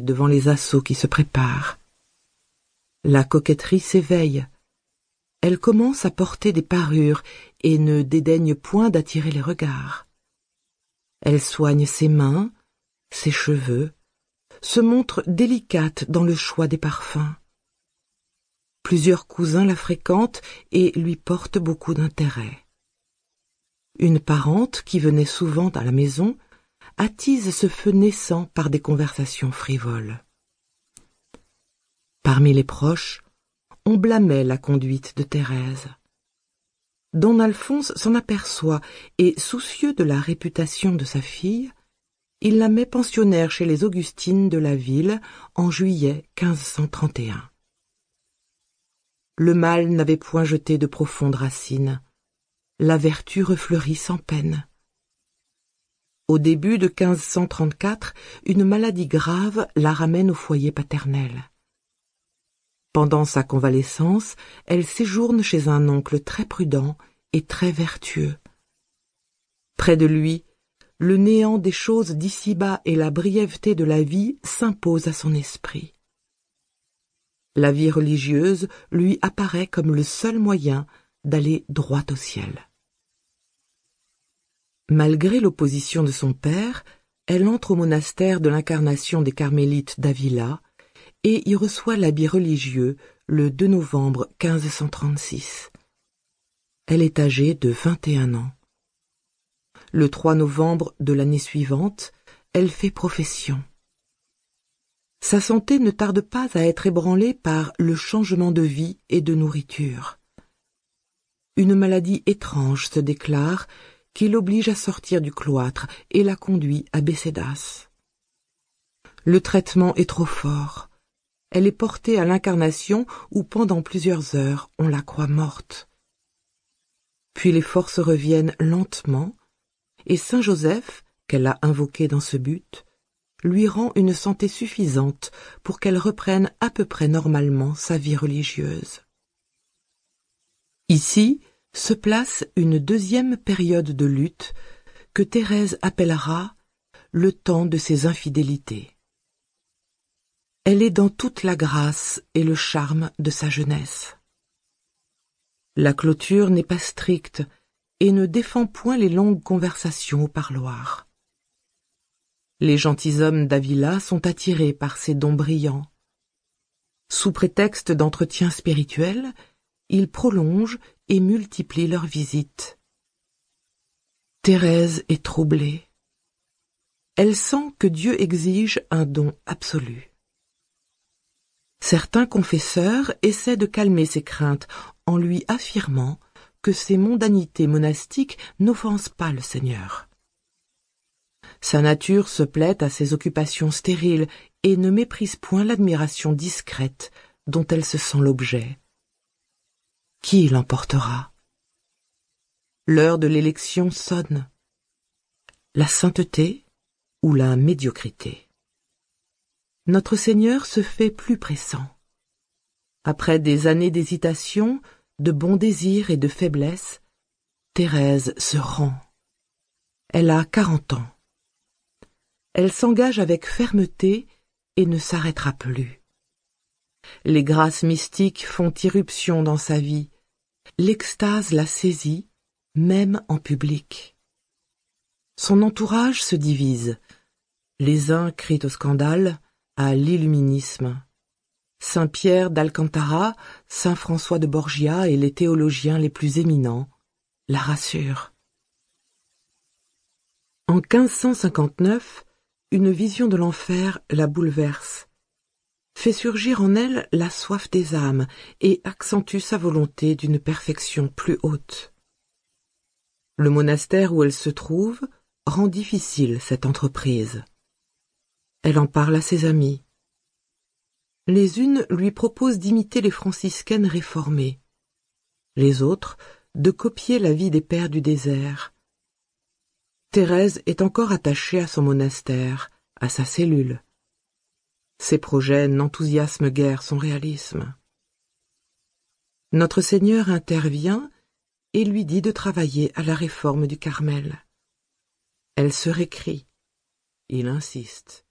devant les assauts qui se préparent. La coquetterie s'éveille. Elle commence à porter des parures et ne dédaigne point d'attirer les regards. Elle soigne ses mains, ses cheveux, se montre délicate dans le choix des parfums. Plusieurs cousins la fréquentent et lui portent beaucoup d'intérêt. Une parente qui venait souvent à la maison attise ce feu naissant par des conversations frivoles. Parmi les proches, on blâmait la conduite de Thérèse. Don Alphonse s'en aperçoit et, soucieux de la réputation de sa fille, il la met pensionnaire chez les Augustines de la ville en juillet 1531. Le mal n'avait point jeté de profondes racines. La vertu refleurit sans peine. Au début de 1534, une maladie grave la ramène au foyer paternel. Pendant sa convalescence, elle séjourne chez un oncle très prudent et très vertueux. Près de lui, le néant des choses d'ici-bas et la brièveté de la vie s'imposent à son esprit. La vie religieuse lui apparaît comme le seul moyen d'aller droit au ciel. Malgré l'opposition de son père, elle entre au monastère de l'incarnation des carmélites d'Avila et y reçoit l'habit religieux le 2 novembre 1536. Elle est âgée de 21 ans. Le 3 novembre de l'année suivante, elle fait profession. Sa santé ne tarde pas à être ébranlée par le changement de vie et de nourriture. Une maladie étrange se déclare qui l'oblige à sortir du cloître et la conduit à Bécédas. Le traitement est trop fort. Elle est portée à l'incarnation où pendant plusieurs heures on la croit morte. Puis les forces reviennent lentement et Saint Joseph, qu'elle a invoqué dans ce but, lui rend une santé suffisante pour qu'elle reprenne à peu près normalement sa vie religieuse. Ici se place une deuxième période de lutte que Thérèse appellera le temps de ses infidélités. Elle est dans toute la grâce et le charme de sa jeunesse. La clôture n'est pas stricte et ne défend point les longues conversations au parloir. Les gentilshommes d'Avila sont attirés par ces dons brillants. Sous prétexte d'entretien spirituel, ils prolongent et multiplient leurs visites. Thérèse est troublée. Elle sent que Dieu exige un don absolu. Certains confesseurs essaient de calmer ses craintes en lui affirmant que ces mondanités monastiques n'offensent pas le Seigneur. Sa nature se plaît à ses occupations stériles et ne méprise point l'admiration discrète dont elle se sent l'objet. Qui l'emportera? L'heure de l'élection sonne. La sainteté ou la médiocrité? Notre Seigneur se fait plus pressant. Après des années d'hésitation, de bons désirs et de faiblesse, Thérèse se rend. Elle a quarante ans. Elle s'engage avec fermeté et ne s'arrêtera plus. Les grâces mystiques font irruption dans sa vie. L'extase la saisit, même en public. Son entourage se divise. Les uns crient au scandale, à l'illuminisme. Saint Pierre d'Alcantara, Saint François de Borgia et les théologiens les plus éminents la rassurent. En 1559, une vision de l'enfer la bouleverse, fait surgir en elle la soif des âmes et accentue sa volonté d'une perfection plus haute. Le monastère où elle se trouve rend difficile cette entreprise. Elle en parle à ses amis. Les unes lui proposent d'imiter les franciscaines réformées, les autres de copier la vie des pères du désert. Thérèse est encore attachée à son monastère, à sa cellule. Ses projets n'enthousiasment guère son réalisme. Notre Seigneur intervient et lui dit de travailler à la réforme du Carmel. Elle se récrie. Il insiste.